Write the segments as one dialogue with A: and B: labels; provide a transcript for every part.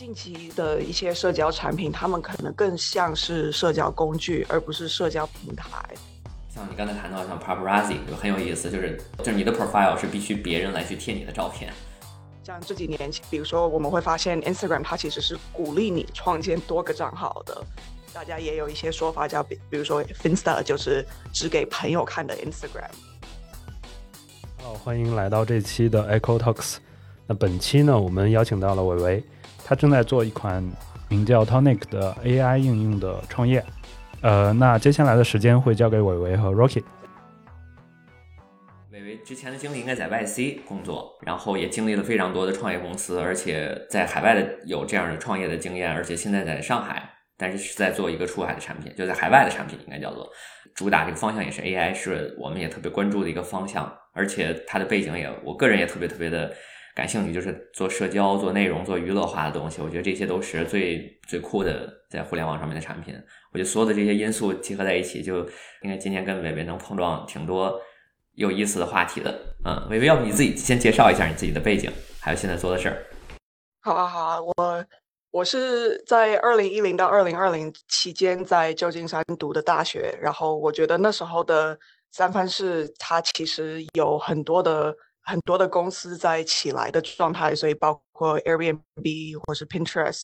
A: 近期的一些社交产品，他们可能更像是社交工具，而不是社交平台。
B: 像你刚才谈到像 Paparazzi 就很有意思，就是就是你的 profile 是必须别人来去贴你的照片。
A: 像这几年，比如说我们会发现 Instagram 它其实是鼓励你创建多个账号的。大家也有一些说法叫，比比如说 Finsta 就是只给朋友看的 Instagram。
C: 好，欢迎来到这期的 Echo Talks。那本期呢，我们邀请到了伟伟。他正在做一款名叫 Tonic 的 AI 应用的创业，呃，那接下来的时间会交给伟伟和 Rocky。
B: 伟伟之前的经历应该在 YC 工作，然后也经历了非常多的创业公司，而且在海外的有这样的创业的经验，而且现在在上海，但是是在做一个出海的产品，就在海外的产品应该叫做主打这个方向也是 AI，是我们也特别关注的一个方向，而且他的背景也我个人也特别特别的。感兴趣就是做社交、做内容、做娱乐化的东西，我觉得这些都是最最酷的在互联网上面的产品。我觉得所有的这些因素集合在一起，就应该今天跟伟伟能碰撞挺多有意思的话题的。嗯，伟伟，要不你自己先介绍一下你自己的背景，还有现在做的事儿。
A: 好啊，好啊，我我是在二零一零到二零二零期间在旧金山读的大学，然后我觉得那时候的三藩市它其实有很多的。很多的公司在起来的状态，所以包括 Airbnb 或是 Pinterest，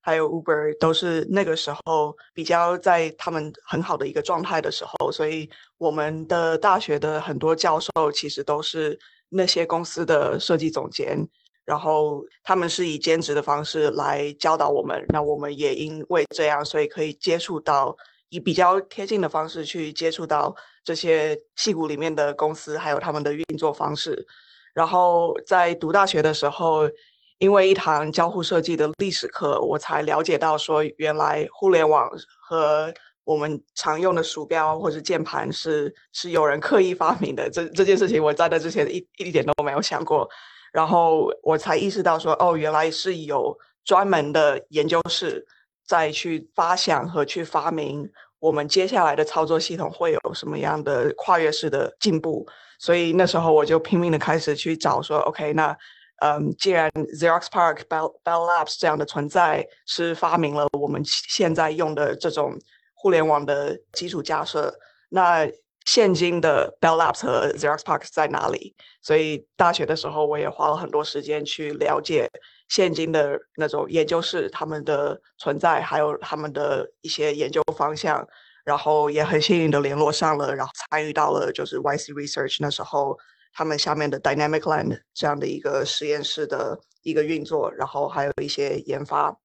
A: 还有 Uber 都是那个时候比较在他们很好的一个状态的时候。所以我们的大学的很多教授其实都是那些公司的设计总监，然后他们是以兼职的方式来教导我们。那我们也因为这样，所以可以接触到以比较贴近的方式去接触到。这些戏骨里面的公司，还有他们的运作方式。然后在读大学的时候，因为一堂交互设计的历史课，我才了解到说，原来互联网和我们常用的鼠标或者键盘是是有人刻意发明的。这这件事情，我在那之前一一点都没有想过。然后我才意识到说，哦，原来是有专门的研究室再去发想和去发明。我们接下来的操作系统会有什么样的跨越式的进步？所以那时候我就拼命的开始去找说，OK，那嗯，既然 Xerox Park、Bell Bell Labs 这样的存在是发明了我们现在用的这种互联网的基础架设，那现今的 Bell Labs 和 Xerox Park 在哪里？所以大学的时候我也花了很多时间去了解。现今的那种研究室，他们的存在，还有他们的一些研究方向，然后也很幸运的联络上了，然后参与到了就是 YC Research 那时候他们下面的 Dynamic Land 这样的一个实验室的一个运作，然后还有一些研发。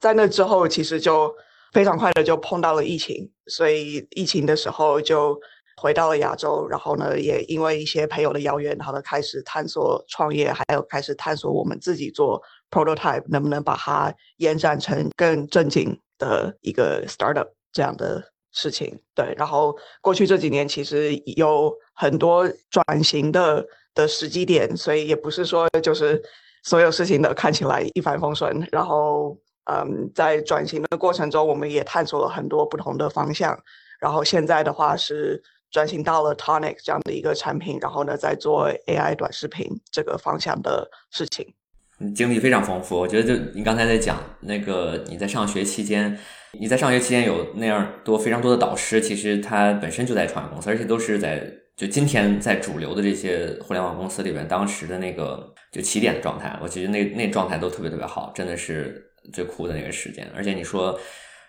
A: 在那之后，其实就非常快的就碰到了疫情，所以疫情的时候就回到了亚洲，然后呢，也因为一些朋友的邀约，然后呢开始探索创业，还有开始探索我们自己做。prototype 能不能把它延展成更正经的一个 startup 这样的事情？对，然后过去这几年其实有很多转型的的时机点，所以也不是说就是所有事情都看起来一帆风顺。然后，嗯，在转型的过程中，我们也探索了很多不同的方向。然后现在的话是转型到了 Tonic 这样的一个产品，然后呢，在做 AI 短视频这个方向的事情。
B: 经历非常丰富，我觉得就你刚才在讲那个你在上学期间，你在上学期间有那样多非常多的导师，其实他本身就在创业公司，而且都是在就今天在主流的这些互联网公司里边，当时的那个就起点的状态，我觉得那那状态都特别特别好，真的是最酷的那个时间。而且你说，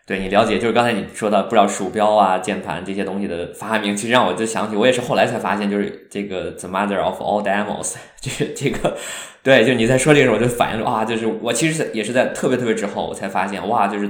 B: 对你了解，就是刚才你说到不知道鼠标啊、键盘这些东西的发明，其实让我就想起，我也是后来才发现，就是这个 the mother of all demos，就是这个。对，就你在说这个时候，我就反应说啊，就是我其实也是在特别特别之后，我才发现哇，就是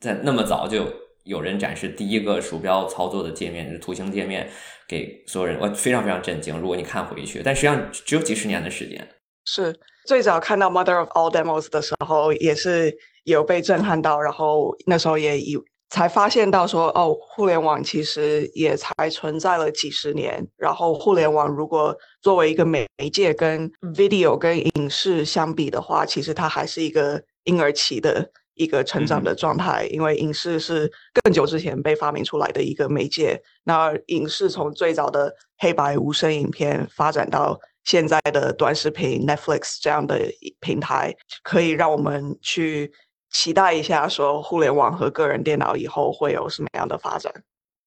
B: 在那么早就有人展示第一个鼠标操作的界面，就是图形界面给所有人，我非常非常震惊。如果你看回去，但实际上只有几十年的时间。
A: 是最早看到 Mother of All Demos 的时候，也是有被震撼到，然后那时候也以。才发现到说哦，互联网其实也才存在了几十年。然后，互联网如果作为一个媒介跟 video 跟影视相比的话，其实它还是一个婴儿期的一个成长的状态。因为影视是更久之前被发明出来的一个媒介。那影视从最早的黑白无声影片发展到现在的短视频 Netflix 这样的平台，可以让我们去期待一下，说互联网和个人电脑以后会有什么样的发展。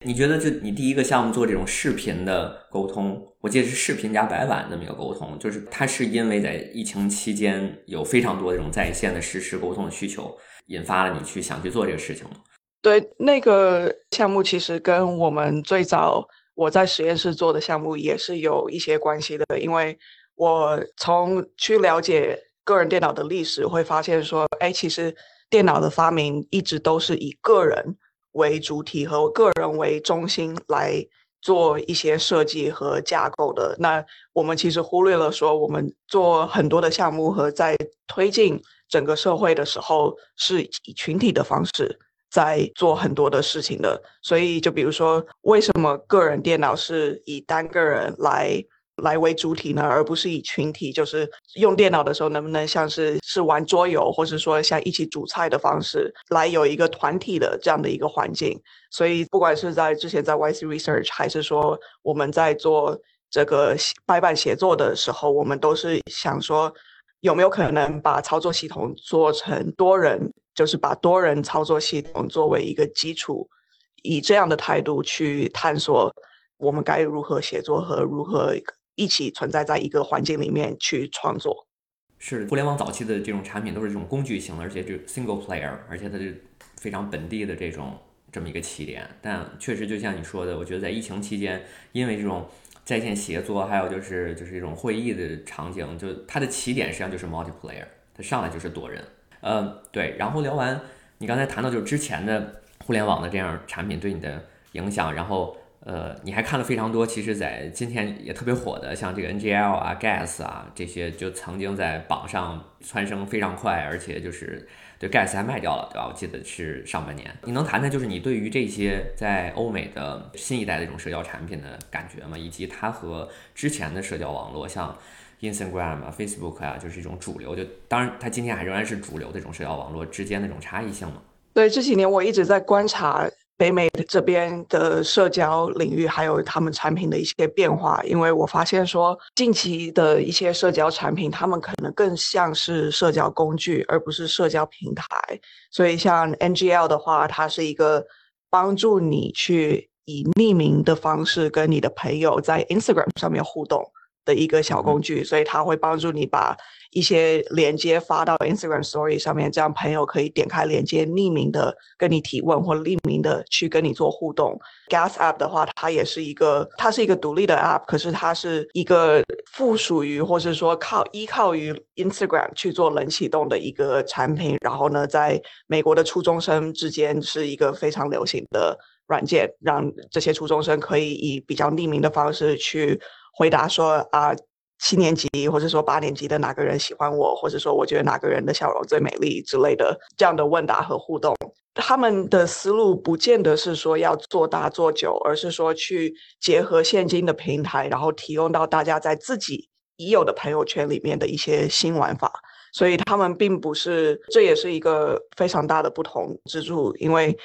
B: 你觉得，就你第一个项目做这种视频的沟通，我记得是视频加白板那么一个沟通，就是它是因为在疫情期间有非常多这种在线的实时沟通的需求，引发了你去想去做这个事情吗？
A: 对，那个项目其实跟我们最早我在实验室做的项目也是有一些关系的，因为我从去了解个人电脑的历史，会发现说，哎，其实电脑的发明一直都是以个人。为主体和个人为中心来做一些设计和架构的，那我们其实忽略了说，我们做很多的项目和在推进整个社会的时候，是以群体的方式在做很多的事情的。所以，就比如说，为什么个人电脑是以单个人来？来为主体呢，而不是以群体，就是用电脑的时候，能不能像是是玩桌游，或者说像一起煮菜的方式，来有一个团体的这样的一个环境。所以，不管是在之前在 YC Research，还是说我们在做这个白板写作的时候，我们都是想说，有没有可能把操作系统做成多人，就是把多人操作系统作为一个基础，以这样的态度去探索我们该如何写作和如何。一起存在在一个环境里面去创作，
B: 是互联网早期的这种产品都是这种工具型的，而且就 single player，而且它是非常本地的这种这么一个起点。但确实就像你说的，我觉得在疫情期间，因为这种在线协作，还有就是就是这种会议的场景，就它的起点实际上就是 multiplayer，它上来就是多人。嗯，对。然后聊完你刚才谈到就是之前的互联网的这样产品对你的影响，然后。呃，你还看了非常多，其实，在今天也特别火的，像这个 NGL 啊、Gas 啊这些，就曾经在榜上蹿升非常快，而且就是对 Gas 还卖掉了，对吧？我记得是上半年。你能谈谈，就是你对于这些在欧美的新一代的这种社交产品的感觉吗？以及它和之前的社交网络，像 Instagram 啊、Facebook 啊，就是一种主流，就当然它今天还仍然是主流的这种社交网络之间的这种差异性吗？
A: 对，这几年我一直在观察。北美这边的社交领域，还有他们产品的一些变化，因为我发现说，近期的一些社交产品，他们可能更像是社交工具，而不是社交平台。所以像 NGL 的话，它是一个帮助你去以匿名的方式跟你的朋友在 Instagram 上面互动。的一个小工具，所以它会帮助你把一些连接发到 Instagram Story 上面，这样朋友可以点开连接，匿名的跟你提问或匿名的去跟你做互动。Gas App 的话，它也是一个，它是一个独立的 App，可是它是一个附属于或是说靠依靠于 Instagram 去做冷启动的一个产品。然后呢，在美国的初中生之间是一个非常流行的软件，让这些初中生可以以比较匿名的方式去。回答说啊，七年级或者说八年级的哪个人喜欢我，或者说我觉得哪个人的笑容最美丽之类的这样的问答和互动，他们的思路不见得是说要做大做久，而是说去结合现今的平台，然后提供到大家在自己已有的朋友圈里面的一些新玩法。所以他们并不是，这也是一个非常大的不同之处，因为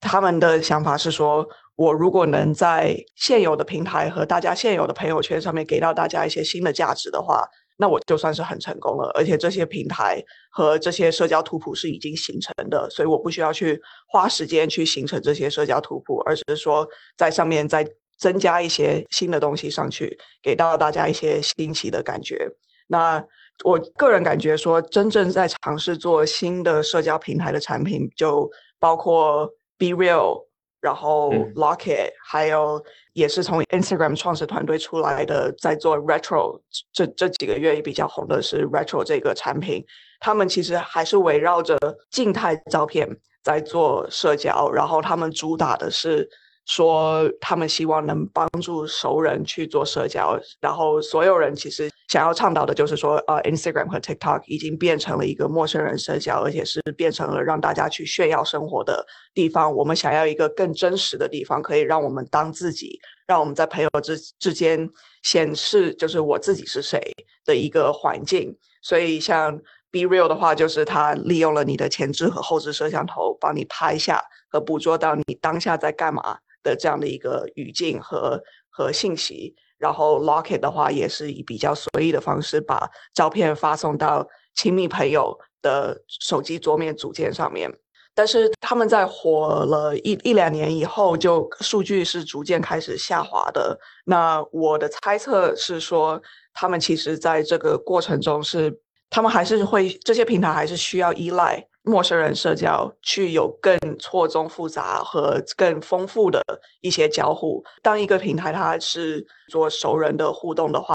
A: 他们的想法是说。我如果能在现有的平台和大家现有的朋友圈上面给到大家一些新的价值的话，那我就算是很成功了。而且这些平台和这些社交图谱是已经形成的，所以我不需要去花时间去形成这些社交图谱，而是说在上面再增加一些新的东西上去，给到大家一些新奇的感觉。那我个人感觉说，真正在尝试做新的社交平台的产品，就包括 Be Real。然后 Locket，还有也是从 Instagram 创始团队出来的，在做 Retro，这这几个月也比较红的是 Retro 这个产品。他们其实还是围绕着静态照片在做社交，然后他们主打的是。说他们希望能帮助熟人去做社交，然后所有人其实想要倡导的就是说，呃，Instagram 和 TikTok 已经变成了一个陌生人社交，而且是变成了让大家去炫耀生活的地方。我们想要一个更真实的地方，可以让我们当自己，让我们在朋友之之间显示就是我自己是谁的一个环境。所以像 Be Real 的话，就是它利用了你的前置和后置摄像头，帮你拍下和捕捉到你当下在干嘛。的这样的一个语境和和信息，然后 Locket 的话也是以比较随意的方式把照片发送到亲密朋友的手机桌面组件上面。但是他们在火了一一两年以后，就数据是逐渐开始下滑的。那我的猜测是说，他们其实在这个过程中是，他们还是会这些平台还是需要依赖陌生人社交，去有更错综复杂和更丰富的一些交互。当一个平台它是做熟人的互动的话，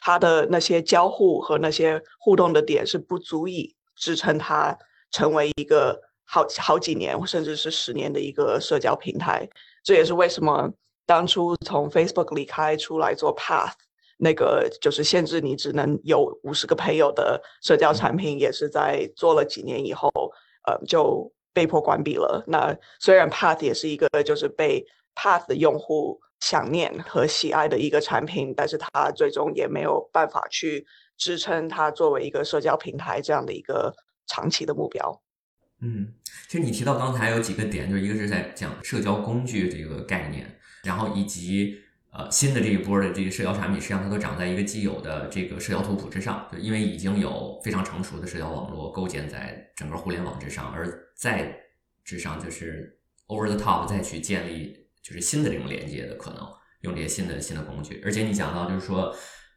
A: 它的那些交互和那些互动的点是不足以支撑它成为一个。好好几年，甚至是十年的一个社交平台，这也是为什么当初从 Facebook 离开出来做 Path，那个就是限制你只能有五十个朋友的社交产品，也是在做了几年以后，呃，就被迫关闭了。那虽然 Path 也是一个就是被 Path 的用户想念和喜爱的一个产品，但是它最终也没有办法去支撑它作为一个社交平台这样的一个长期的目标。
B: 嗯，其实你提到刚才有几个点，就是一个是在讲社交工具这个概念，然后以及呃新的这一波的这个社交产品，实际上它都长在一个既有的这个社交图谱之上，就因为已经有非常成熟的社交网络构建在整个互联网之上，而在之上就是 over the top 再去建立就是新的这种连接的可能，用这些新的新的工具，而且你讲到就是说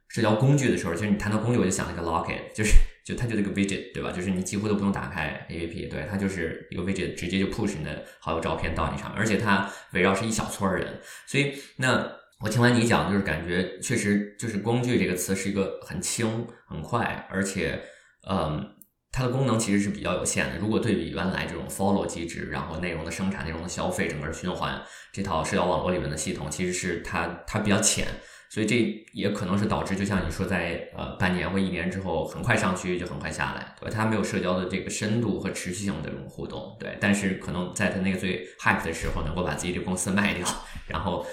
B: 社交工具的时候，其实你谈到工具，我就想那个 Locket，就是。就它就这个 widget 对吧？就是你几乎都不用打开 APP，对它就是一个 widget，直接就 push 你的好友照片到你上面，而且它围绕是一小撮人。所以那我听完你讲，就是感觉确实就是工具这个词是一个很轻很快，而且嗯，它的功能其实是比较有限的。如果对比原来这种 follow 机制，然后内容的生产、内容的消费，整个循环这套社交网络里面的系统，其实是它它比较浅。所以这也可能是导致，就像你说，在呃半年或一年之后，很快上去就很快下来，对吧？它没有社交的这个深度和持续性的这种互动，对。但是可能在它那个最 hype 的时候，能够把自己这公司卖掉，然后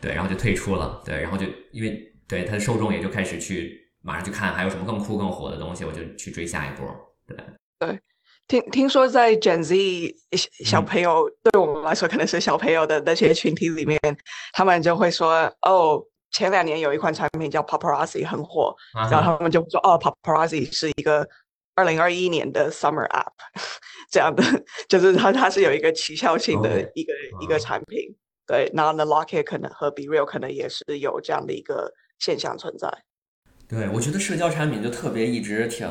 B: 对，然后就退出了，对，然后就因为对它的受众也就开始去马上去看还有什么更酷更火的东西，我就去追下一波，对。
A: 对，听听说在 Gen Z 小朋友对我们来说可能是小朋友的那些群体里面，他们就会说哦。前两年有一款产品叫 Paparazzi 很火，然后他们就说哦，Paparazzi 是一个二零二一年的 Summer App，这样的，就是它它是有一个奇效性的一个一个产品。对，然后 The Locket 可能和 Be Real 可能也是有这样的一个现象存在。
B: 对，我觉得社交产品就特别一直挺，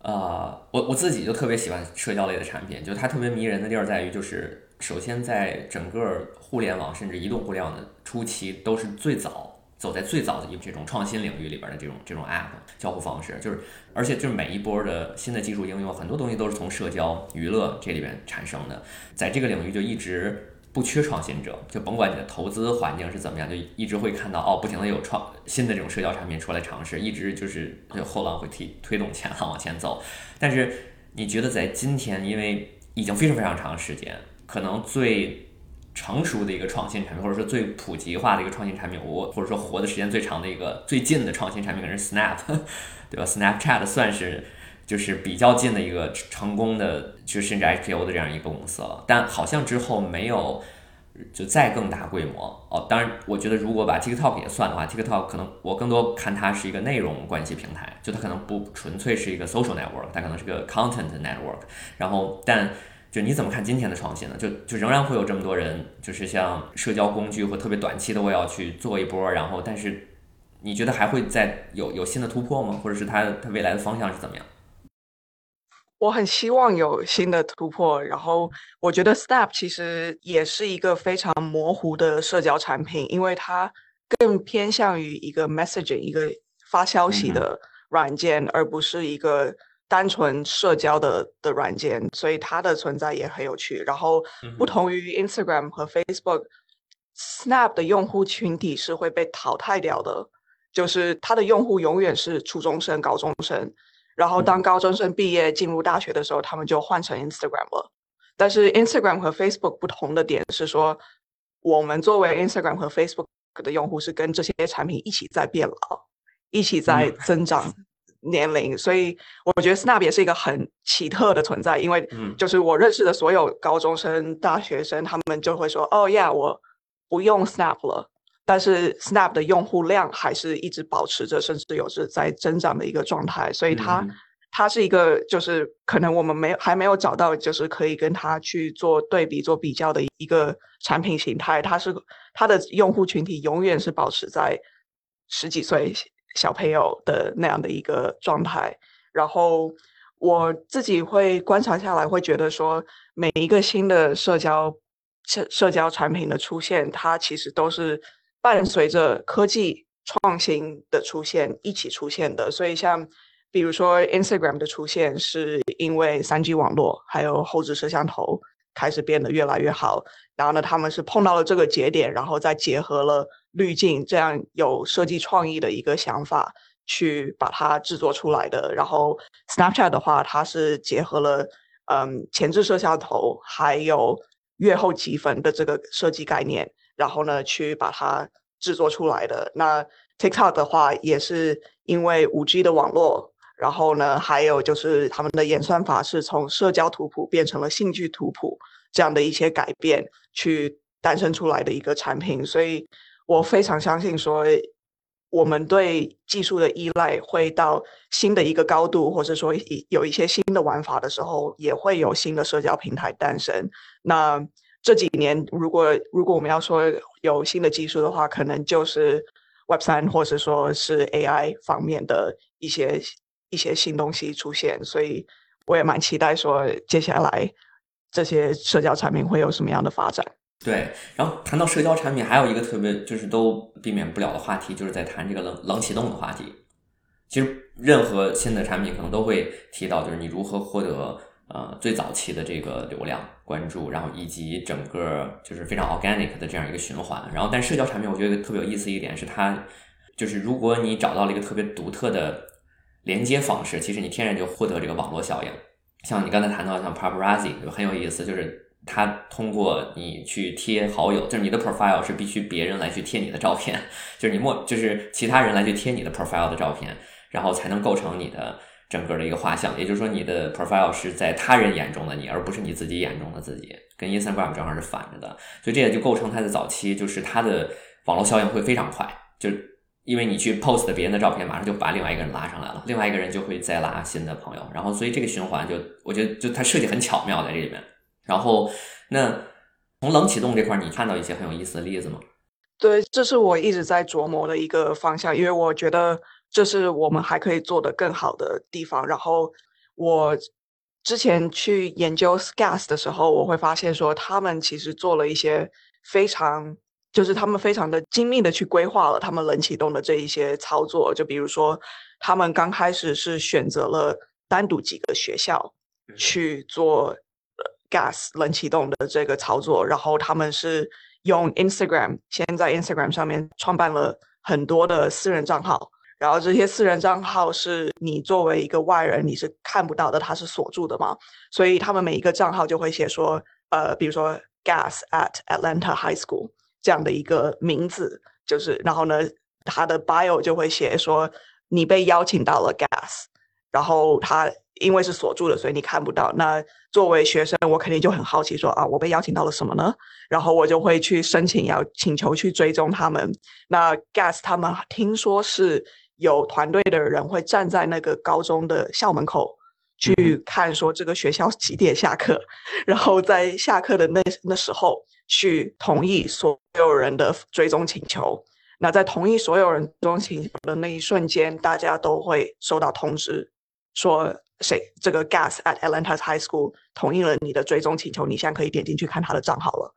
B: 呃，我我自己就特别喜欢社交类的产品，就它特别迷人的地儿在于就是。首先，在整个互联网甚至移动互联网的初期，都是最早走在最早的一这种创新领域里边的这种这种 App 交互方式，就是而且就是每一波的新的技术应用，很多东西都是从社交娱乐这里边产生的，在这个领域就一直不缺创新者，就甭管你的投资环境是怎么样，就一直会看到哦，不停的有创新的这种社交产品出来尝试，一直就是就后浪会推推动前浪往前走。但是你觉得在今天，因为已经非常非常长时间。可能最成熟的一个创新产品，或者说最普及化的一个创新产品，我或者说活的时间最长的一个最近的创新产品，可能是 Snap，对吧？Snapchat 算是就是比较近的一个成功的，就甚至 IPO 的这样一个公司了。但好像之后没有就再更大规模哦。当然，我觉得如果把 TikTok 也算的话，TikTok 可能我更多看它是一个内容关系平台，就它可能不纯粹是一个 social network，它可能是个 content network。然后，但就你怎么看今天的创新呢？就就仍然会有这么多人，就是像社交工具或特别短期的，我要去做一波，然后但是你觉得还会再有有新的突破吗？或者是它它未来的方向是怎么样？
A: 我很希望有新的突破，然后我觉得 Snap 其实也是一个非常模糊的社交产品，因为它更偏向于一个 messaging 一个发消息的软件，而不是一个。单纯社交的的软件，所以它的存在也很有趣。然后不同于 Instagram 和 Facebook，Snap 的用户群体是会被淘汰掉的，就是它的用户永远是初中生、高中生。然后当高中生毕业进入大学的时候，他们就换成 Instagram 了。但是 Instagram 和 Facebook 不同的点是说，我们作为 Instagram 和 Facebook 的用户是跟这些产品一起在变老，一起在增长。年龄，所以我觉得 Snap 也是一个很奇特的存在，因为就是我认识的所有高中生、大学生，他们就会说：“哦，Yeah，我不用 Snap 了。”但是 Snap 的用户量还是一直保持着，甚至有是在增长的一个状态，所以它它是一个就是可能我们没还没有找到就是可以跟它去做对比做比较的一个产品形态，它是它的用户群体永远是保持在十几岁小朋友的那样的一个状态，然后我自己会观察下来，会觉得说每一个新的社交社社交产品的出现，它其实都是。伴随着科技创新的出现一起出现的，所以像比如说 Instagram 的出现，是因为三 G 网络还有后置摄像头开始变得越来越好，然后呢，他们是碰到了这个节点，然后再结合了滤镜这样有设计创意的一个想法去把它制作出来的。然后 Snapchat 的话，它是结合了嗯前置摄像头还有月后积分的这个设计概念。然后呢，去把它制作出来的。那 TikTok 的话，也是因为五 G 的网络，然后呢，还有就是他们的演算法是从社交图谱变成了兴趣图谱这样的一些改变，去诞生出来的一个产品。所以我非常相信说，我们对技术的依赖会到新的一个高度，或者说有一些新的玩法的时候，也会有新的社交平台诞生。那这几年，如果如果我们要说有新的技术的话，可能就是 Web 三，或者说是 AI 方面的一些一些新东西出现。所以我也蛮期待说接下来这些社交产品会有什么样的发展。
B: 对，然后谈到社交产品，还有一个特别就是都避免不了的话题，就是在谈这个冷冷启动的话题。其实任何新的产品可能都会提到，就是你如何获得。呃，最早期的这个流量关注，然后以及整个就是非常 organic 的这样一个循环。然后，但社交产品我觉得特别有意思一点是，它就是如果你找到了一个特别独特的连接方式，其实你天然就获得这个网络效应。像你刚才谈到像 paparazzi 就很有意思，就是它通过你去贴好友，就是你的 profile 是必须别人来去贴你的照片，就是你默就是其他人来去贴你的 profile 的照片，然后才能构成你的。整个的一个画像，也就是说，你的 profile 是在他人眼中的你，而不是你自己眼中的自己，跟 Instagram 正好是反着的，所以这也就构成它的早期，就是它的网络效应会非常快，就因为你去 post 别人的照片，马上就把另外一个人拉上来了，另外一个人就会再拉新的朋友，然后所以这个循环就我觉得就它设计很巧妙在这里面。然后那从冷启动这块，你看到一些很有意思的例子吗？
A: 对，这是我一直在琢磨的一个方向，因为我觉得。这是我们还可以做的更好的地方。然后我之前去研究 Gas 的时候，我会发现说，他们其实做了一些非常，就是他们非常的精密的去规划了他们冷启动的这一些操作。就比如说，他们刚开始是选择了单独几个学校去做 Gas 冷启动的这个操作，然后他们是用 Instagram，先在 Instagram 上面创办了很多的私人账号。然后这些私人账号是你作为一个外人你是看不到的，它是锁住的嘛？所以他们每一个账号就会写说，呃，比如说 Gas at Atlanta High School 这样的一个名字，就是然后呢，他的 bio 就会写说你被邀请到了 Gas，然后他因为是锁住的，所以你看不到。那作为学生，我肯定就很好奇说啊，我被邀请到了什么呢？然后我就会去申请要请求去追踪他们。那 Gas 他们听说是。有团队的人会站在那个高中的校门口去看，说这个学校几点下课，然后在下课的那那时候去同意所有人的追踪请求。那在同意所有人追踪请求的那一瞬间，大家都会收到通知，说谁这个 Gas at Atlanta High School 同意了你的追踪请求，你现在可以点进去看他的账号了。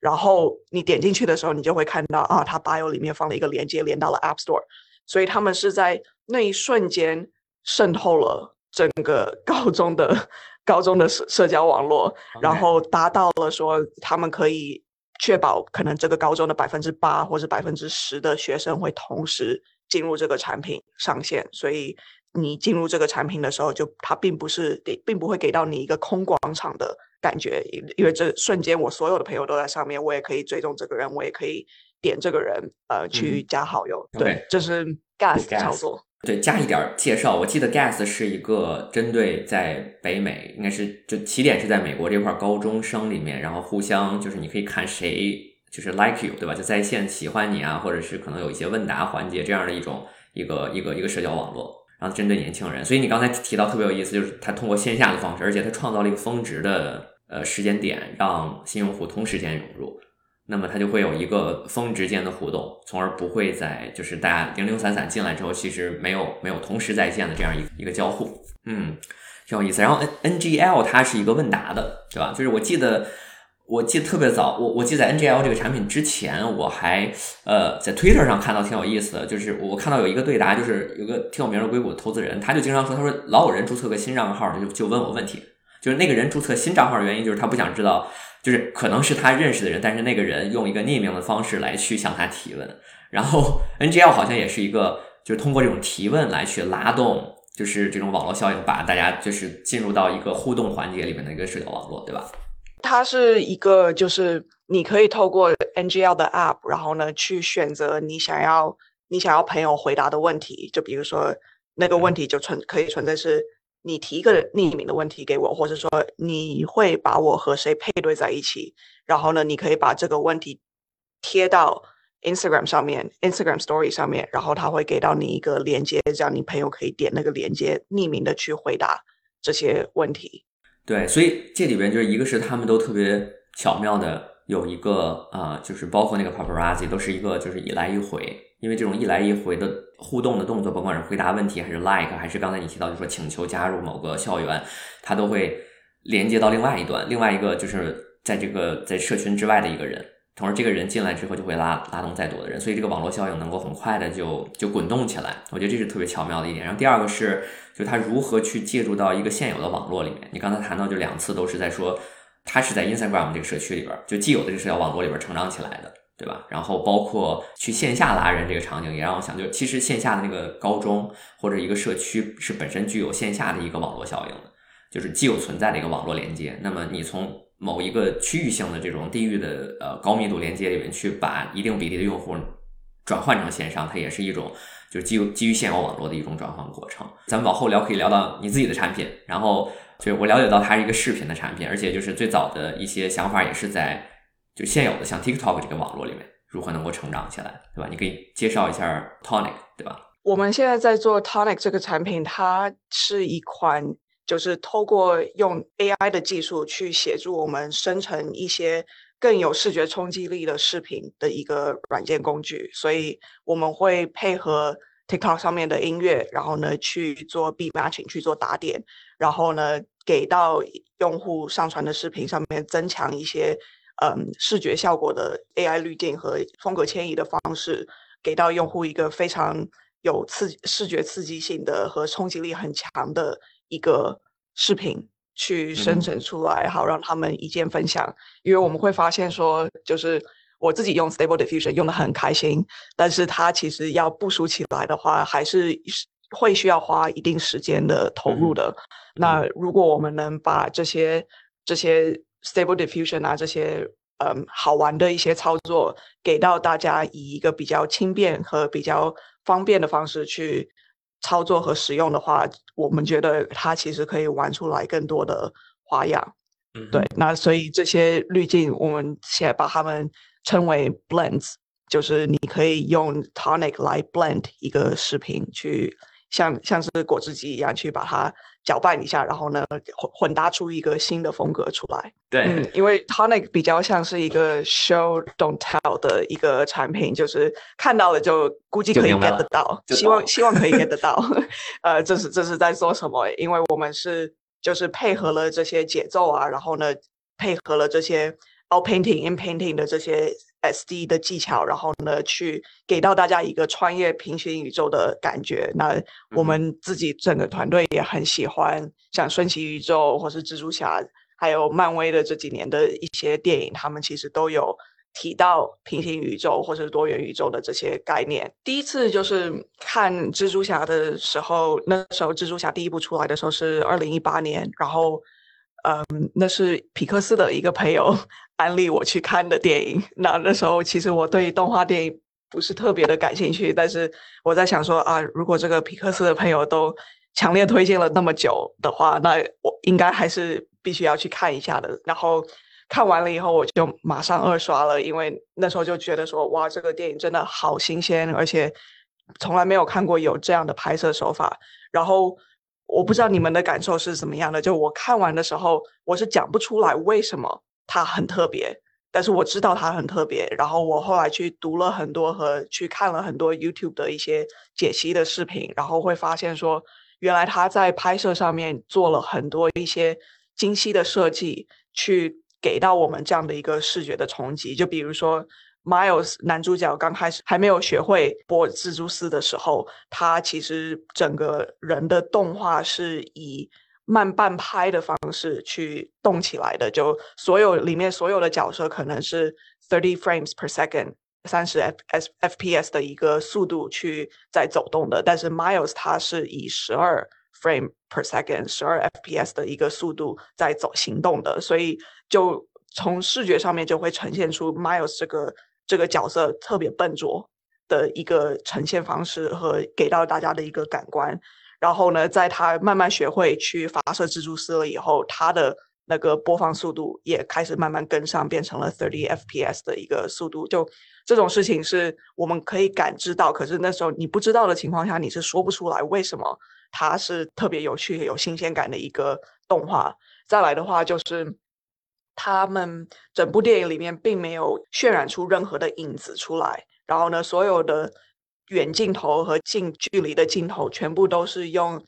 A: 然后你点进去的时候，你就会看到啊，他 bio 里面放了一个连接，连到了 App Store。所以他们是在那一瞬间渗透了整个 高中的高中的社社交网络，然后达到了说他们可以确保可能这个高中的百分之八或者百分之十的学生会同时进入这个产品上线。所以你进入这个产品的时候，就它并不是给，并不会给到你一个空广场的感觉，因为这瞬间我所有的朋友都在上面，我也可以追踪这个人，我也可以。点这个人，呃，去加好友，对，这是 Gas 操作。
B: 对，加一点介绍。我记得 Gas 是一个针对在北美，应该是就起点是在美国这块高中生里面，然后互相就是你可以看谁就是 like you，对吧？就在线喜欢你啊，或者是可能有一些问答环节这样的一种一个一个一个社交网络，然后针对年轻人。所以你刚才提到特别有意思，就是他通过线下的方式，而且他创造了一个峰值的呃时间点，让新用户同时间涌入，那么它就会有一个峰值间的互动，从而不会在就是大家零零散散进来之后，其实没有没有同时在线的这样一一个交互，嗯，挺有意思。然后 N N G L 它是一个问答的，对吧？就是我记得。我记得特别早，我我记得在 NGL 这个产品之前，我还呃在 Twitter 上看到挺有意思的，就是我看到有一个对答，就是有个挺有名的硅谷的投资人，他就经常说，他说老有人注册个新账号，就就问我问题，就是那个人注册新账号的原因就是他不想知道，就是可能是他认识的人，但是那个人用一个匿名的方式来去向他提问，然后 NGL 好像也是一个，就是通过这种提问来去拉动，就是这种网络效应，把大家就是进入到一个互动环节里面的一个社交网络，对吧？
A: 它是一个，就是你可以透过 NGL 的 App，然后呢去选择你想要你想要朋友回答的问题。就比如说那个问题就存可以存在是你提一个匿名的问题给我，或者说你会把我和谁配对在一起。然后呢，你可以把这个问题贴到 Instagram 上面，Instagram Story 上面，然后他会给到你一个连接，这样你朋友可以点那个连接，匿名的去回答这些问题。
B: 对，所以这里边就是一个是他们都特别巧妙的有一个啊，就是包括那个 paparazzi 都是一个就是一来一回，因为这种一来一回的互动的动作，甭管是回答问题还是 like，还是刚才你提到就说请求加入某个校园，它都会连接到另外一端，另外一个就是在这个在社群之外的一个人。同时，这个人进来之后就会拉拉动再多的人，所以这个网络效应能够很快的就就滚动起来。我觉得这是特别巧妙的一点。然后第二个是，就他如何去借助到一个现有的网络里面。你刚才谈到就两次都是在说，他是在 Instagram 这个社区里边，就既有的这个社交网络里边成长起来的，对吧？然后包括去线下拉人这个场景，也让我想，就其实线下的那个高中或者一个社区是本身具有线下的一个网络效应的，就是既有存在的一个网络连接。那么你从某一个区域性的这种地域的呃高密度连接里面去把一定比例的用户转换成线上，它也是一种就是基于基于现有网络的一种转换过程。咱们往后聊可以聊到你自己的产品，然后就是我了解到它是一个视频的产品，而且就是最早的一些想法也是在就现有的像 TikTok 这个网络里面如何能够成长起来，对吧？你可以介绍一下 Tonic，对吧？
A: 我们现在在做 Tonic 这个产品，它是一款。就是透过用 AI 的技术去协助我们生成一些更有视觉冲击力的视频的一个软件工具，所以我们会配合 TikTok 上面的音乐，然后呢去做 be matching 去做打点，然后呢给到用户上传的视频上面增强一些嗯视觉效果的 AI 滤镜和风格迁移的方式，给到用户一个非常有刺视觉刺激性的和冲击力很强的。一个视频去生成出来，好让他们一键分享。因为我们会发现说，就是我自己用 Stable Diffusion 用的很开心，但是它其实要部署起来的话，还是会需要花一定时间的投入的。那如果我们能把这些这些 Stable Diffusion 啊这些嗯好玩的一些操作给到大家，以一个比较轻便和比较方便的方式去。操作和使用的话，我们觉得它其实可以玩出来更多的花样。嗯，对。那所以这些滤镜，我们现在把它们称为 blends，就是你可以用 tonic 来 blend 一个视频，去像像是果汁机一样去把它。搅拌一下，然后呢，混混搭出一个新的风格出来。
B: 对，
A: 因为 Tonic 比较像是一个 Show Don't Tell 的一个产品，就是看到了就估计可以 get 得到，希望希望可以 get 得到。呃，这是这是在做什么？因为我们是就是配合了这些节奏啊，然后呢，配合了这些。all painting in painting 的这些 SD 的技巧，然后呢，去给到大家一个穿越平行宇宙的感觉。那我们自己整个团队也很喜欢，像瞬息宇宙或是蜘蛛侠，还有漫威的这几年的一些电影，他们其实都有提到平行宇宙或是多元宇宙的这些概念。第一次就是看蜘蛛侠的时候，那时候蜘蛛侠第一部出来的时候是二零一八年，然后。嗯，那是皮克斯的一个朋友 安利我去看的电影。那那时候其实我对动画电影不是特别的感兴趣，但是我在想说啊，如果这个皮克斯的朋友都强烈推荐了那么久的话，那我应该还是必须要去看一下的。然后看完了以后，我就马上二刷了，因为那时候就觉得说，哇，这个电影真的好新鲜，而且从来没有看过有这样的拍摄手法。然后我不知道你们的感受是怎么样的，就我看完的时候，我是讲不出来为什么它很特别，但是我知道它很特别。然后我后来去读了很多和去看了很多 YouTube 的一些解析的视频，然后会发现说，原来他在拍摄上面做了很多一些精细的设计去。给到我们这样的一个视觉的冲击，就比如说 Miles 男主角刚开始还没有学会播蜘蛛丝的时候，他其实整个人的动画是以慢半拍的方式去动起来的，就所有里面所有的角色可能是 thirty frames per second 三十 f s fps 的一个速度去在走动的，但是 Miles 他是以十二。frame per second 十二 fps 的一个速度在走行动的，所以就从视觉上面就会呈现出 Miles 这个这个角色特别笨拙的一个呈现方式和给到大家的一个感官。然后呢，在他慢慢学会去发射蜘蛛丝了以后，他的那个播放速度也开始慢慢跟上，变成了 thirty fps 的一个速度。就这种事情是我们可以感知到，可是那时候你不知道的情况下，你是说不出来为什么。它是特别有趣、有新鲜感的一个动画。再来的话，就是他们整部电影里面并没有渲染出任何的影子出来。然后呢，所有的远镜头和近距离的镜头全部都是用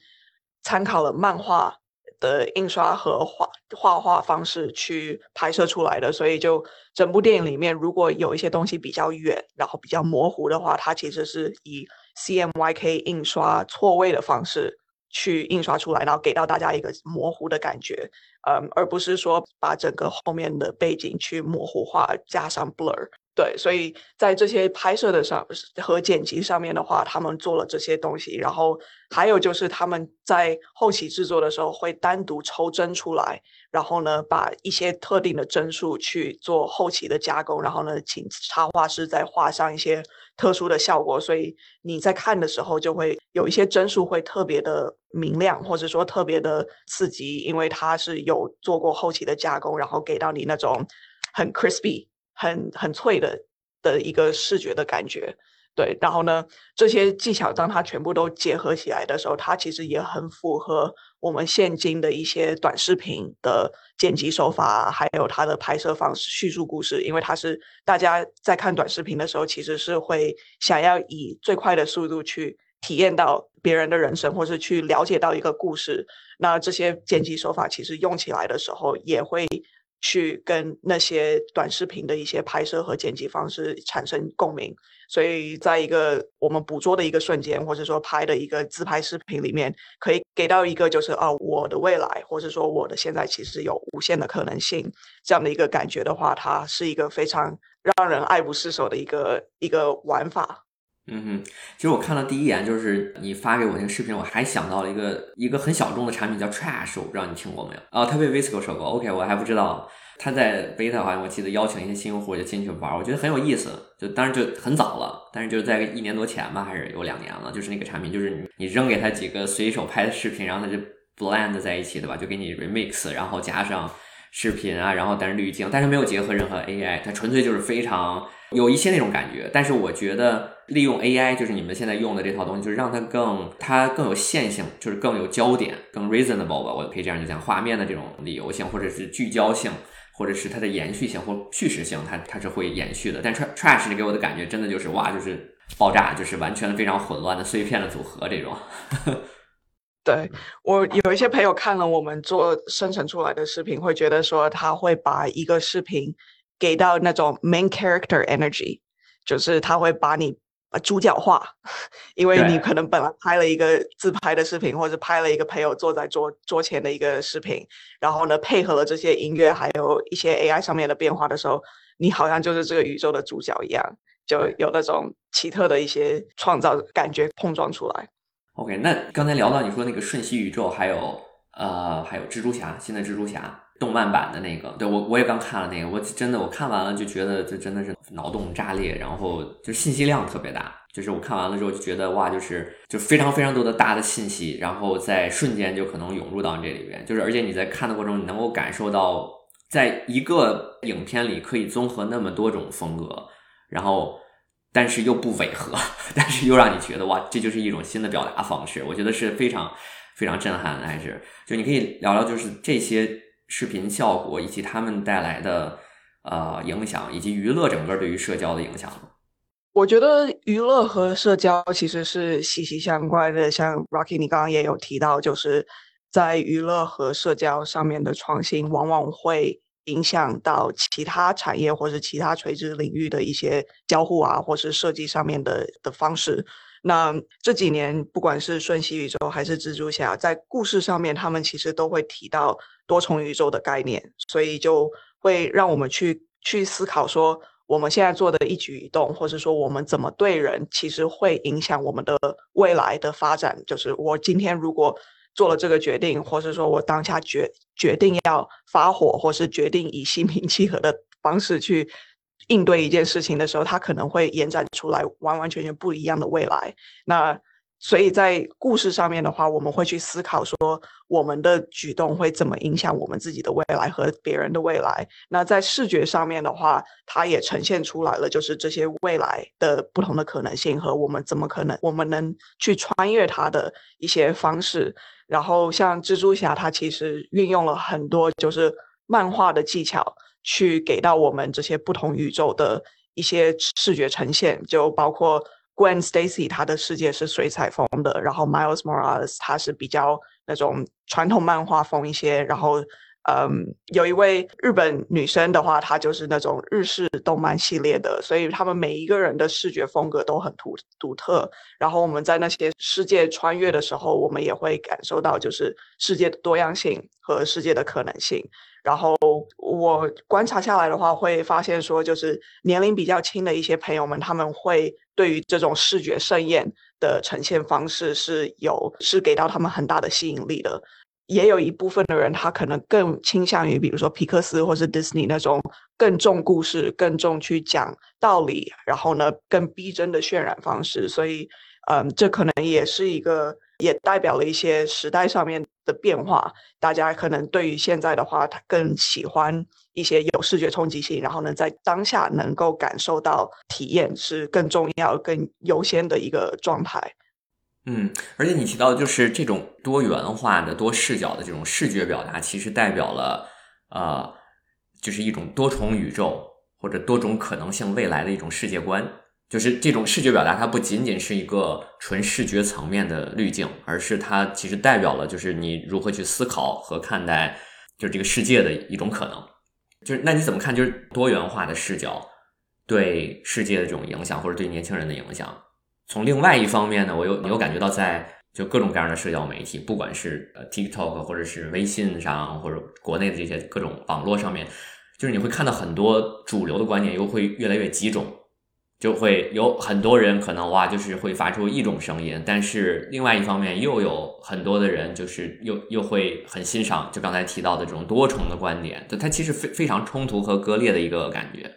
A: 参考了漫画的印刷和画画画方式去拍摄出来的。所以，就整部电影里面，如果有一些东西比较远，然后比较模糊的话，它其实是以。CMYK 印刷错位的方式去印刷出来，然后给到大家一个模糊的感觉，嗯，而不是说把整个后面的背景去模糊化，加上 blur。对，所以在这些拍摄的上和剪辑上面的话，他们做了这些东西。然后还有就是他们在后期制作的时候会单独抽帧出来，然后呢把一些特定的帧数去做后期的加工，然后呢请插画师再画上一些特殊的效果。所以你在看的时候就会有一些帧数会特别的明亮，或者说特别的刺激，因为它是有做过后期的加工，然后给到你那种很 crispy。很很脆的的一个视觉的感觉，对，然后呢，这些技巧当它全部都结合起来的时候，它其实也很符合我们现今的一些短视频的剪辑手法，还有它的拍摄方式、叙述故事。因为它是大家在看短视频的时候，其实是会想要以最快的速度去体验到别人的人生，或是去了解到一个故事。那这些剪辑手法其实用起来的时候，也会。去跟那些短视频的一些拍摄和剪辑方式产生共鸣，所以在一个我们捕捉的一个瞬间，或者说拍的一个自拍视频里面，可以给到一个就是啊，我的未来，或者说我的现在其实有无限的可能性这样的一个感觉的话，它是一个非常让人爱不释手的一个一个玩法。
B: 嗯哼，其实我看到第一眼就是你发给我那个视频，我还想到了一个一个很小众的产品叫 Trash，我不知道你听过没有？哦，它被 Visco 收购，OK，我还不知道。他在 Beta 好像我记得邀请一些新用户就进去玩，我觉得很有意思。就当然就很早了，但是就是在一年多前吧，还是有两年了。就是那个产品，就是你扔给他几个随手拍的视频，然后他就 blend 在一起，对吧？就给你 remix，然后加上视频啊，然后但是滤镜，但是没有结合任何 AI，它纯粹就是非常。有一些那种感觉，但是我觉得利用 AI，就是你们现在用的这套东西，就是让它更它更有线性，就是更有焦点，更 reasonable 吧，我可以这样就讲，画面的这种理由性，或者是聚焦性，或者是它的延续性或叙事性，它它是会延续的。但 trash 给我的感觉真的就是哇，就是爆炸，就是完全非常混乱的碎片的组合这种。
A: 对我有一些朋友看了我们做生成出来的视频，会觉得说他会把一个视频。给到那种 main character energy，就是他会把你主角化，因为你可能本来拍了一个自拍的视频，或者拍了一个朋友坐在桌桌前的一个视频，然后呢配合了这些音乐，还有一些 AI 上面的变化的时候，你好像就是这个宇宙的主角一样，就有那种奇特的一些创造感觉碰撞出来。
B: OK，那刚才聊到你说那个瞬息宇宙，还有呃还有蜘蛛侠，新的蜘蛛侠。动漫版的那个，对我我也刚看了那个，我真的我看完了就觉得这真的是脑洞炸裂，然后就信息量特别大，就是我看完了之后就觉得哇，就是就非常非常多的大的信息，然后在瞬间就可能涌入到这里边，就是而且你在看的过程中，你能够感受到在一个影片里可以综合那么多种风格，然后但是又不违和，但是又让你觉得哇，这就是一种新的表达方式。我觉得是非常非常震撼的，还是。就你可以聊聊，就是这些视频效果以及他们带来的呃影响，以及娱乐整个对于社交的影响。
A: 我觉得娱乐和社交其实是息息相关的。像 Rocky，你刚刚也有提到，就是在娱乐和社交上面的创新，往往会影响到其他产业或者其他垂直领域的一些交互啊，或是设计上面的的方式。那这几年，不管是瞬息宇宙还是蜘蛛侠，在故事上面，他们其实都会提到多重宇宙的概念，所以就会让我们去去思考说。我们现在做的一举一动，或者说我们怎么对人，其实会影响我们的未来的发展。就是我今天如果做了这个决定，或是说我当下决决定要发火，或是决定以心平气和的方式去应对一件事情的时候，它可能会延展出来完完全全不一样的未来。那。所以在故事上面的话，我们会去思考说，我们的举动会怎么影响我们自己的未来和别人的未来。那在视觉上面的话，它也呈现出来了，就是这些未来的不同的可能性和我们怎么可能，我们能去穿越它的一些方式。然后像蜘蛛侠，它其实运用了很多就是漫画的技巧，去给到我们这些不同宇宙的一些视觉呈现，就包括。Gwen Stacy，她的世界是水彩风的，然后 Miles Morales 他是比较那种传统漫画风一些，然后嗯，有一位日本女生的话，她就是那种日式动漫系列的，所以他们每一个人的视觉风格都很独独特。然后我们在那些世界穿越的时候，我们也会感受到就是世界的多样性和世界的可能性。然后我观察下来的话，会发现说，就是年龄比较轻的一些朋友们，他们会对于这种视觉盛宴的呈现方式是有是给到他们很大的吸引力的。也有一部分的人，他可能更倾向于，比如说皮克斯或是迪士尼那种更重故事、更重去讲道理，然后呢更逼真的渲染方式。所以，嗯，这可能也是一个。也代表了一些时代上面的变化。大家可能对于现在的话，他更喜欢一些有视觉冲击性，然后呢，在当下能够感受到体验是更重要、更优先的一个状态。
B: 嗯，而且你提到就是这种多元化的、多视角的这种视觉表达，其实代表了呃，就是一种多重宇宙或者多种可能性未来的一种世界观。就是这种视觉表达，它不仅仅是一个纯视觉层面的滤镜，而是它其实代表了就是你如何去思考和看待就是这个世界的一种可能。就是那你怎么看？就是多元化的视角对世界的这种影响，或者对年轻人的影响？从另外一方面呢，我又你又感觉到在就各种各样的社交媒体，不管是呃 TikTok 或者是微信上，或者国内的这些各种网络上面，就是你会看到很多主流的观念又会越来越集中。就会有很多人可能哇，就是会发出一种声音，但是另外一方面又有很多的人就是又又会很欣赏，就刚才提到的这种多重的观点，就它其实非非常冲突和割裂的一个感觉。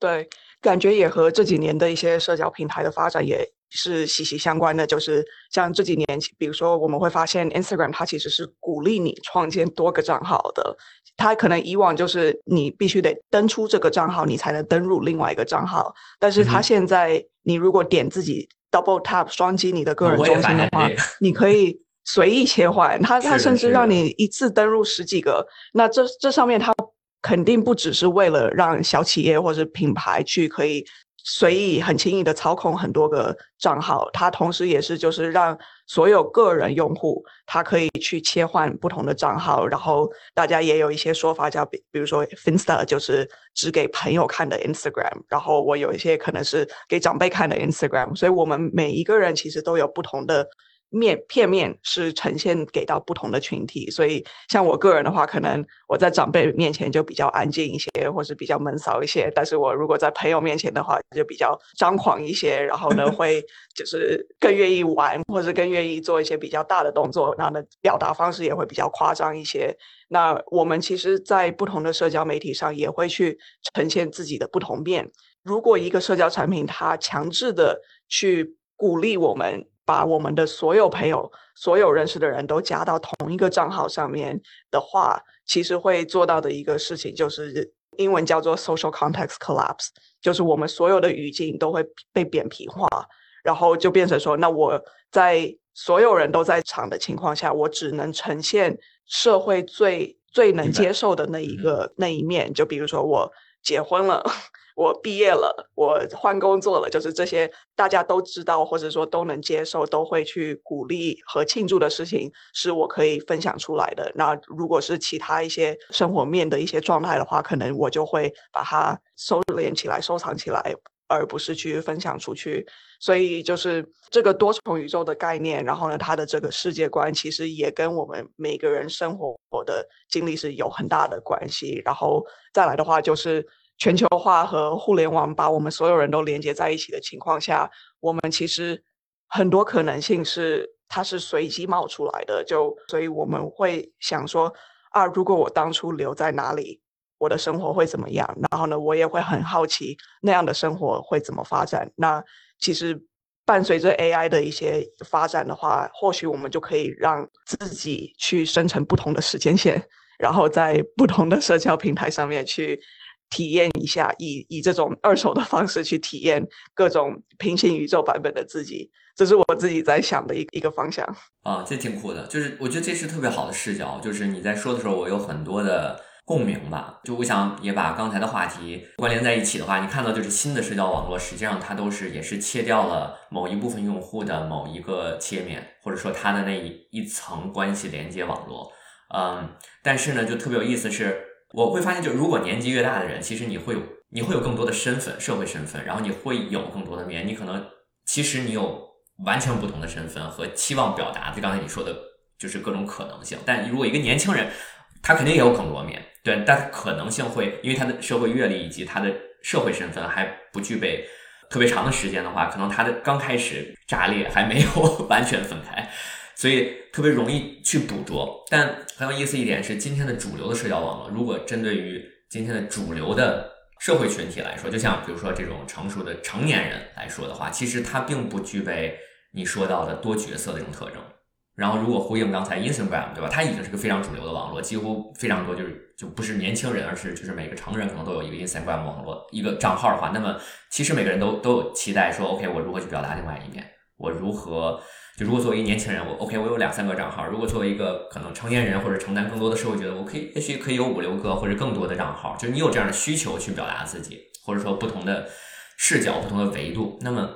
A: 对，感觉也和这几年的一些社交平台的发展也。是息息相关的，就是像这几年，比如说我们会发现，Instagram 它其实是鼓励你创建多个账号的。它可能以往就是你必须得登出这个账号，你才能登入另外一个账号。但是它现在，你如果点自己 double tap 双击你的个人中心的话，你可以随意切换。它它甚至让你一次登入十几个。那这这上面它肯定不只是为了让小企业或者品牌去可以。随意很轻易的操控很多个账号，它同时也是就是让所有个人用户，他可以去切换不同的账号，然后大家也有一些说法叫，比比如说 Finsta 就是只给朋友看的 Instagram，然后我有一些可能是给长辈看的 Instagram，所以我们每一个人其实都有不同的。面片面是呈现给到不同的群体，所以像我个人的话，可能我在长辈面前就比较安静一些，或是比较闷骚一些。但是我如果在朋友面前的话，就比较张狂一些，然后呢，会就是更愿意玩，或者更愿意做一些比较大的动作，然后呢，表达方式也会比较夸张一些。那我们其实，在不同的社交媒体上，也会去呈现自己的不同面。如果一个社交产品它强制的去鼓励我们。把我们的所有朋友、所有认识的人都加到同一个账号上面的话，其实会做到的一个事情，就是英文叫做 social context collapse，就是我们所有的语境都会被扁平化，然后就变成说，那我在所有人都在场的情况下，我只能呈现社会最最能接受的那一个那一面，就比如说我结婚了。我毕业了，我换工作了，就是这些大家都知道或者说都能接受、都会去鼓励和庆祝的事情，是我可以分享出来的。那如果是其他一些生活面的一些状态的话，可能我就会把它收敛起来、收藏起来，而不是去分享出去。所以就是这个多重宇宙的概念，然后呢，它的这个世界观其实也跟我们每个人生活的经历是有很大的关系。然后再来的话就是。全球化和互联网把我们所有人都连接在一起的情况下，我们其实很多可能性是它是随机冒出来的。就所以我们会想说啊，如果我当初留在哪里，我的生活会怎么样？然后呢，我也会很好奇那样的生活会怎么发展。那其实伴随着 AI 的一些发展的话，或许我们就可以让自己去生成不同的时间线，然后在不同的社交平台上面去。体验一下，以以这种 二手的方式去体验各种平行宇宙版本的自己，这是我自己在想的一一个方向
B: 啊，这挺酷的。就是我觉得这是特别好的视角，就是你在说的时候，我有很多的共鸣吧。就我想也把刚才的话题关联在一起的话，你看到就是新的社交网络，实际上它都是也是切掉了某一部分用户的某一个切面，或者说它的那一一层关系连接网络。嗯，但是呢，就特别有意思是。我会发现，就如果年纪越大的人，其实你会有你会有更多的身份，社会身份，然后你会有更多的面，你可能其实你有完全不同的身份和期望表达。就刚才你说的，就是各种可能性。但如果一个年轻人，他肯定也有更多面对，但可能性会因为他的社会阅历以及他的社会身份还不具备特别长的时间的话，可能他的刚开始炸裂还没有 完全分开。所以特别容易去捕捉，但很有意思一点是，今天的主流的社交网络，如果针对于今天的主流的社会群体来说，就像比如说这种成熟的成年人来说的话，其实它并不具备你说到的多角色的这种特征。然后，如果呼应刚才 Instagram，对吧？它已经是个非常主流的网络，几乎非常多就是就不是年轻人，而是就是每个成人可能都有一个 Instagram 网络一个账号的话，那么其实每个人都都有期待说，OK，我如何去表达另外一面？我如何？就如果作为一年轻人，我 OK，我有两三个账号。如果作为一个可能成年人或者承担更多的社会，觉得我可以，也许可以有五六个或者更多的账号。就你有这样的需求去表达自己，或者说不同的视角、不同的维度。那么，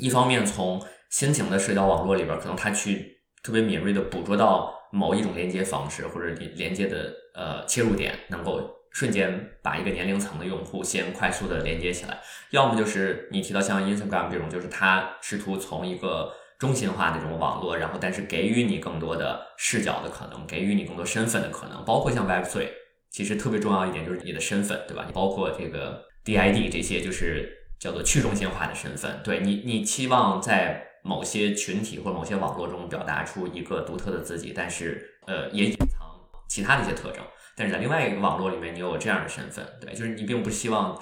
B: 一方面从新型的社交网络里边，可能他去特别敏锐的捕捉到某一种连接方式或者连连接的呃切入点，能够瞬间把一个年龄层的用户先快速的连接起来。要么就是你提到像 Instagram 这种，就是他试图从一个中心化的这种网络，然后但是给予你更多的视角的可能，给予你更多身份的可能，包括像 Web3，其实特别重要一点就是你的身份，对吧？包括这个 DID 这些，就是叫做去中心化的身份。对你，你期望在某些群体或某些网络中表达出一个独特的自己，但是呃也隐藏其他的一些特征。但是在另外一个网络里面，你有这样的身份，对，就是你并不希望，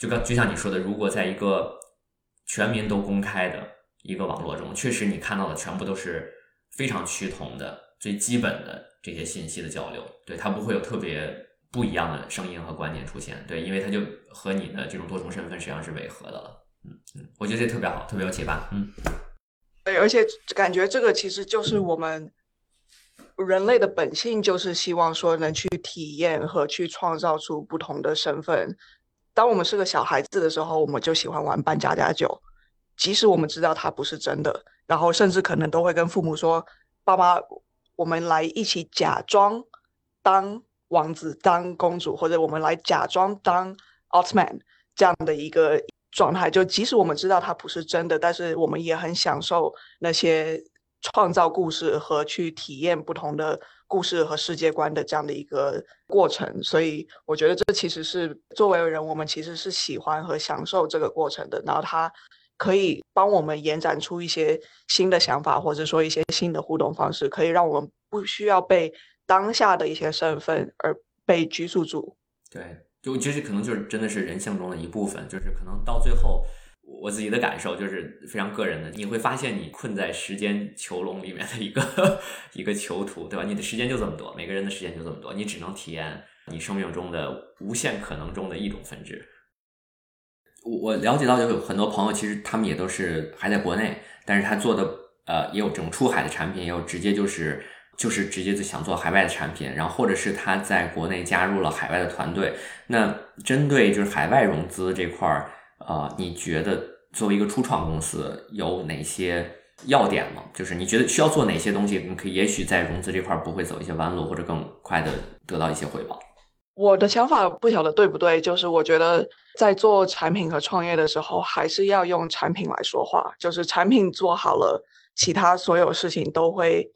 B: 就刚就像你说的，如果在一个全民都公开的。一个网络中，确实你看到的全部都是非常趋同的、最基本的这些信息的交流，对它不会有特别不一样的声音和观点出现，对，因为它就和你的这种多重身份实际上是违和的了。嗯嗯，我觉得这特别好，特别有启发。嗯，
A: 对，而且感觉这个其实就是我们人类的本性，就是希望说能去体验和去创造出不同的身份。当我们是个小孩子的时候，我们就喜欢玩扮家家酒。即使我们知道它不是真的，然后甚至可能都会跟父母说：“爸妈，我们来一起假装当王子、当公主，或者我们来假装当奥特曼这样的一个状态。”就即使我们知道它不是真的，但是我们也很享受那些创造故事和去体验不同的故事和世界观的这样的一个过程。所以，我觉得这其实是作为人，我们其实是喜欢和享受这个过程的。然后它。可以帮我们延展出一些新的想法，或者说一些新的互动方式，可以让我们不需要被当下的一些身份而被拘束住。
B: 对，就其实可能就是真的是人性中的一部分，就是可能到最后我自己的感受就是非常个人的，你会发现你困在时间囚笼里面的一个一个囚徒，对吧？你的时间就这么多，每个人的时间就这么多，你只能体验你生命中的无限可能中的一种分支。我我了解到，就有很多朋友，其实他们也都是还在国内，但是他做的呃也有这种出海的产品，也有直接就是就是直接就想做海外的产品，然后或者是他在国内加入了海外的团队。那针对就是海外融资这块儿，呃，你觉得作为一个初创公司有哪些要点吗？就是你觉得需要做哪些东西，你可以也许在融资这块不会走一些弯路，或者更快的得到一些回报。
A: 我的想法不晓得对不对，就是我觉得在做产品和创业的时候，还是要用产品来说话。就是产品做好了，其他所有事情都会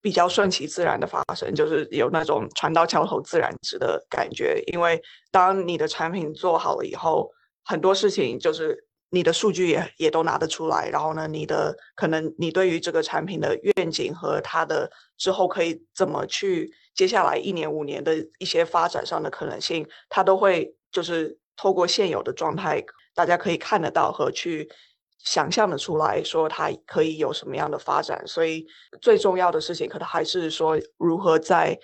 A: 比较顺其自然的发生，就是有那种船到桥头自然直的感觉。因为当你的产品做好了以后，很多事情就是你的数据也也都拿得出来，然后呢，你的可能你对于这个产品的愿景和它的之后可以怎么去。接下来一年五年的一些发展上的可能性，它都会就是透过现有的状态，大家可以看得到和去想象的出来，说它可以有什么样的发展。所以最重要的事情，可能还是说如何在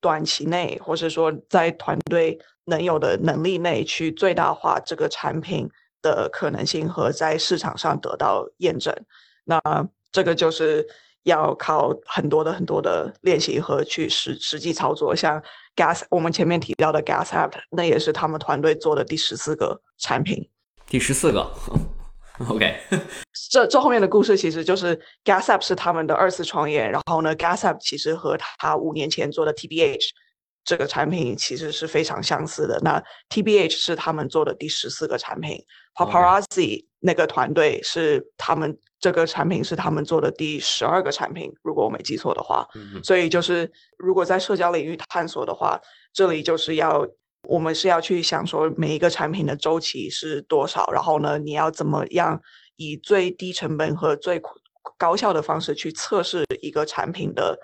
A: 短期内，或是说在团队能有的能力内，去最大化这个产品的可能性和在市场上得到验证。那这个就是。要靠很多的很多的练习和去实实际操作，像 Gas，我们前面提到的 Gas App，那也是他们团队做的第十四个产品。
B: 第十四个 OK。
A: 这这后面的故事其实就是 Gas App 是他们的二次创业，然后呢，Gas App 其实和他五年前做的 TBH 这个产品其实是非常相似的。那 TBH 是他们做的第十四个产品，Paparazzi 那个团队是他们。这个产品是他们做的第十二个产品，如果我没记错的话。所以就是，如果在社交领域探索的话，这里就是要我们是要去想说每一个产品的周期是多少，然后呢，你要怎么样以最低成本和最高效的方式去测试一个产品的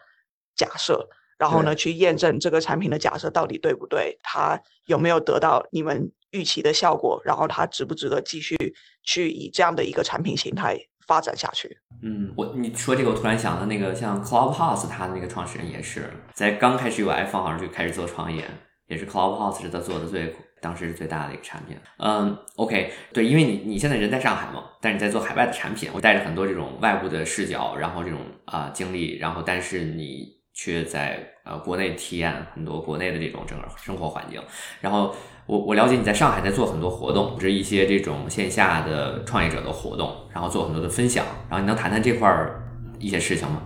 A: 假设，然后呢，去验证这个产品的假设到底对不对，它有没有得到你们预期的效果，然后它值不值得继续去以这样的一个产品形态。发展下去。
B: 嗯，我你说这个，我突然想到那个像 Clubhouse，它的那个创始人也是在刚开始有 iPhone 好像就开始做创业，也是 Clubhouse 是他做的最当时是最大的一个产品。嗯，OK，对，因为你你现在人在上海嘛，但是你在做海外的产品，我带着很多这种外部的视角，然后这种啊经历，然后但是你却在呃国内体验很多国内的这种整个生活环境，然后。我我了解你在上海在做很多活动，是一些这种线下的创业者的活动，然后做很多的分享，然后你能谈谈这块儿一些事情吗？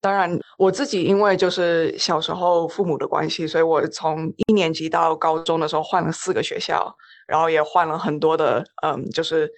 A: 当然，我自己因为就是小时候父母的关系，所以我从一年级到高中的时候换了四个学校，然后也换了很多的，嗯，就是。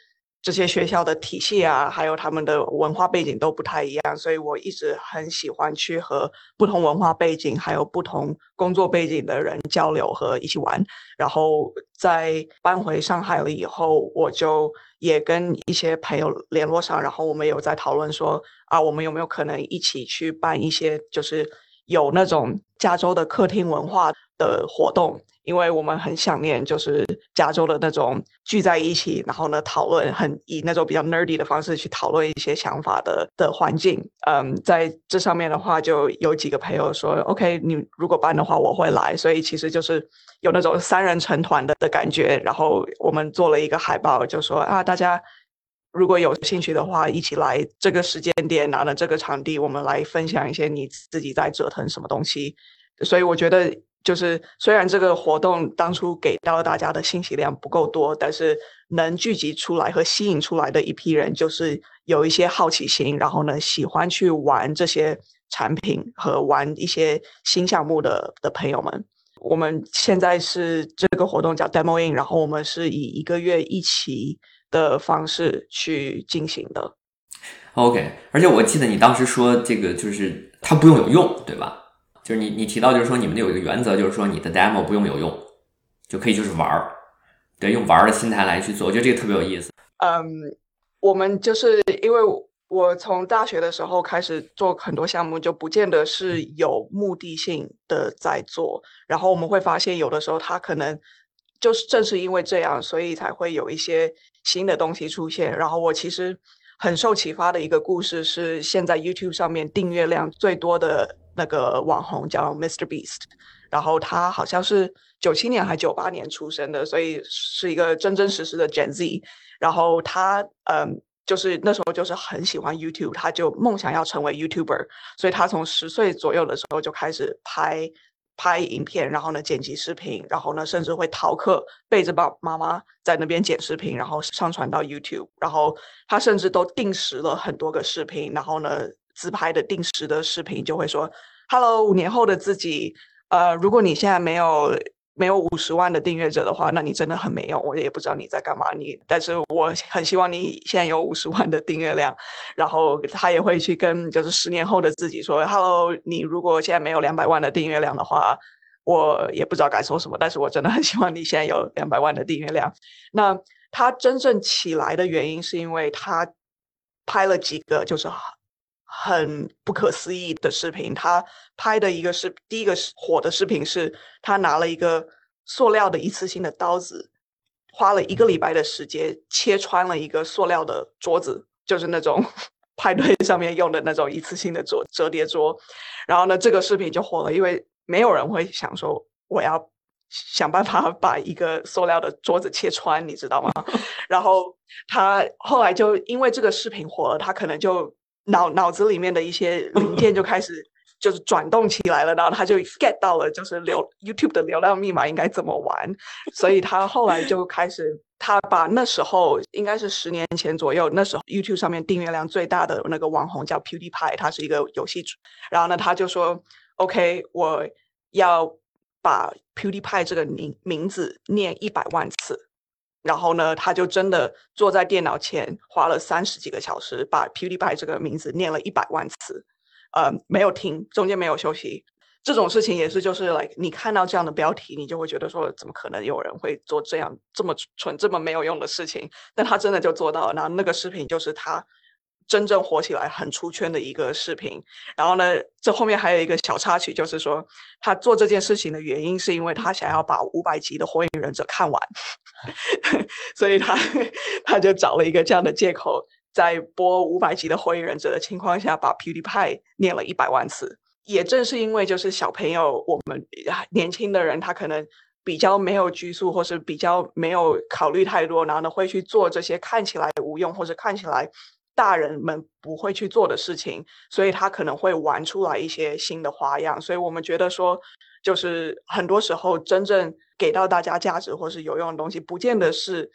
A: 这些学校的体系啊，还有他们的文化背景都不太一样，所以我一直很喜欢去和不同文化背景、还有不同工作背景的人交流和一起玩。然后在搬回上海了以后，我就也跟一些朋友联络上，然后我们有在讨论说啊，我们有没有可能一起去办一些就是有那种加州的客厅文化的活动。因为我们很想念，就是加州的那种聚在一起，然后呢讨论，很以那种比较 nerdy 的方式去讨论一些想法的的环境。嗯，在这上面的话，就有几个朋友说，OK，你如果办的话，我会来。所以其实就是有那种三人成团的的感觉。然后我们做了一个海报，就说啊，大家如果有兴趣的话，一起来这个时间点，拿了这个场地，我们来分享一些你自己在折腾什么东西。所以我觉得。就是虽然这个活动当初给到大家的信息量不够多，但是能聚集出来和吸引出来的一批人，就是有一些好奇心，然后呢喜欢去玩这些产品和玩一些新项目的的朋友们。我们现在是这个活动叫 Demo In，然后我们是以一个月一期的方式去进行的。
B: OK，而且我记得你当时说这个就是它不用有用，对吧？就是你，你提到就是说，你们有一个原则，就是说你的 demo 不用有用，就可以就是玩儿，对，用玩儿的心态来去做，我觉得这个特别有意思。
A: 嗯，我们就是因为我从大学的时候开始做很多项目，就不见得是有目的性的在做，然后我们会发现有的时候它可能就是正是因为这样，所以才会有一些新的东西出现。然后我其实很受启发的一个故事是，现在 YouTube 上面订阅量最多的那个网红叫 Mr Beast，然后他好像是九七年还九八年出生的，所以是一个真真实实的 Gen Z。然后他嗯。就是那时候就是很喜欢 YouTube，他就梦想要成为 YouTuber，所以他从十岁左右的时候就开始拍拍影片，然后呢剪辑视频，然后呢甚至会逃课背着爸妈妈在那边剪视频，然后上传到 YouTube，然后他甚至都定时了很多个视频，然后呢自拍的定时的视频就会说，Hello，五年后的自己，呃，如果你现在没有。没有五十万的订阅者的话，那你真的很没用。我也不知道你在干嘛。你，但是我很希望你现在有五十万的订阅量。然后他也会去跟就是十年后的自己说：“Hello，你如果现在没有两百万的订阅量的话，我也不知道该说什么。但是我真的很希望你现在有两百万的订阅量。”那他真正起来的原因是因为他拍了几个就是很不可思议的视频，他拍的一个是第一个火的视频，是他拿了一个塑料的一次性的刀子，花了一个礼拜的时间切穿了一个塑料的桌子，就是那种 派对上面用的那种一次性的桌折叠桌。然后呢，这个视频就火了，因为没有人会想说我要想办法把一个塑料的桌子切穿，你知道吗？然后他后来就因为这个视频火了，他可能就。脑脑子里面的一些零件就开始 就是转动起来了，然后他就 get 到了，就是流 YouTube 的流量密码应该怎么玩，所以他后来就开始，他把那时候应该是十年前左右，那时候 YouTube 上面订阅量最大的那个网红叫 PewDiePie，他是一个游戏主，然后呢他就说，OK，我要把 PewDiePie 这个名名字念一百万次。然后呢，他就真的坐在电脑前，花了三十几个小时，把 PewDiePie 这个名字念了一百万次，呃，没有停，中间没有休息。这种事情也是，就是，like 你看到这样的标题，你就会觉得说，怎么可能有人会做这样这么蠢、这么没有用的事情？但他真的就做到了。然后那个视频就是他。真正火起来很出圈的一个视频，然后呢，这后面还有一个小插曲，就是说他做这件事情的原因是因为他想要把五百集的《火影忍者》看完，所以他他就找了一个这样的借口，在播五百集的《火影忍者》的情况下，把 PewDiePie 念了一百万次。也正是因为就是小朋友，我们年轻的人，他可能比较没有拘束，或是比较没有考虑太多，然后呢会去做这些看起来无用或者看起来。大人们不会去做的事情，所以他可能会玩出来一些新的花样。所以我们觉得说，就是很多时候真正给到大家价值或是有用的东西，不见得是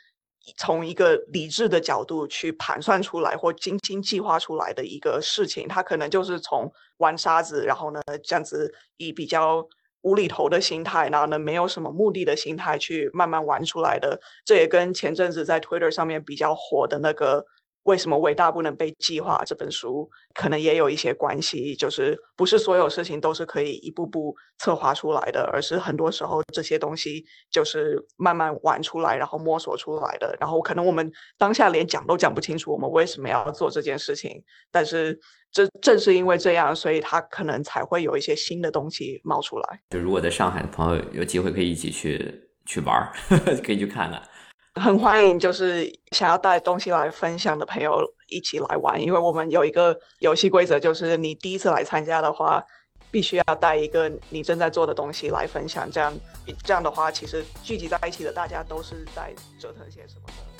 A: 从一个理智的角度去盘算出来或精心计划出来的一个事情。他可能就是从玩沙子，然后呢这样子以比较无厘头的心态，然后呢没有什么目的的心态去慢慢玩出来的。这也跟前阵子在 Twitter 上面比较火的那个。为什么伟大不能被计划？这本书可能也有一些关系，就是不是所有事情都是可以一步步策划出来的，而是很多时候这些东西就是慢慢玩出来，然后摸索出来的。然后可能我们当下连讲都讲不清楚，我们为什么要做这件事情。但是这正是因为这样，所以他可能才会有一些新的东西冒出来。
B: 就如果在上海的朋友有机会可以一起去去玩儿，可以去看看。
A: 很欢迎，就是想要带东西来分享的朋友一起来玩，因为我们有一个游戏规则，就是你第一次来参加的话，必须要带一个你正在做的东西来分享，这样这样的话，其实聚集在一起的大家都是在折腾些什么的。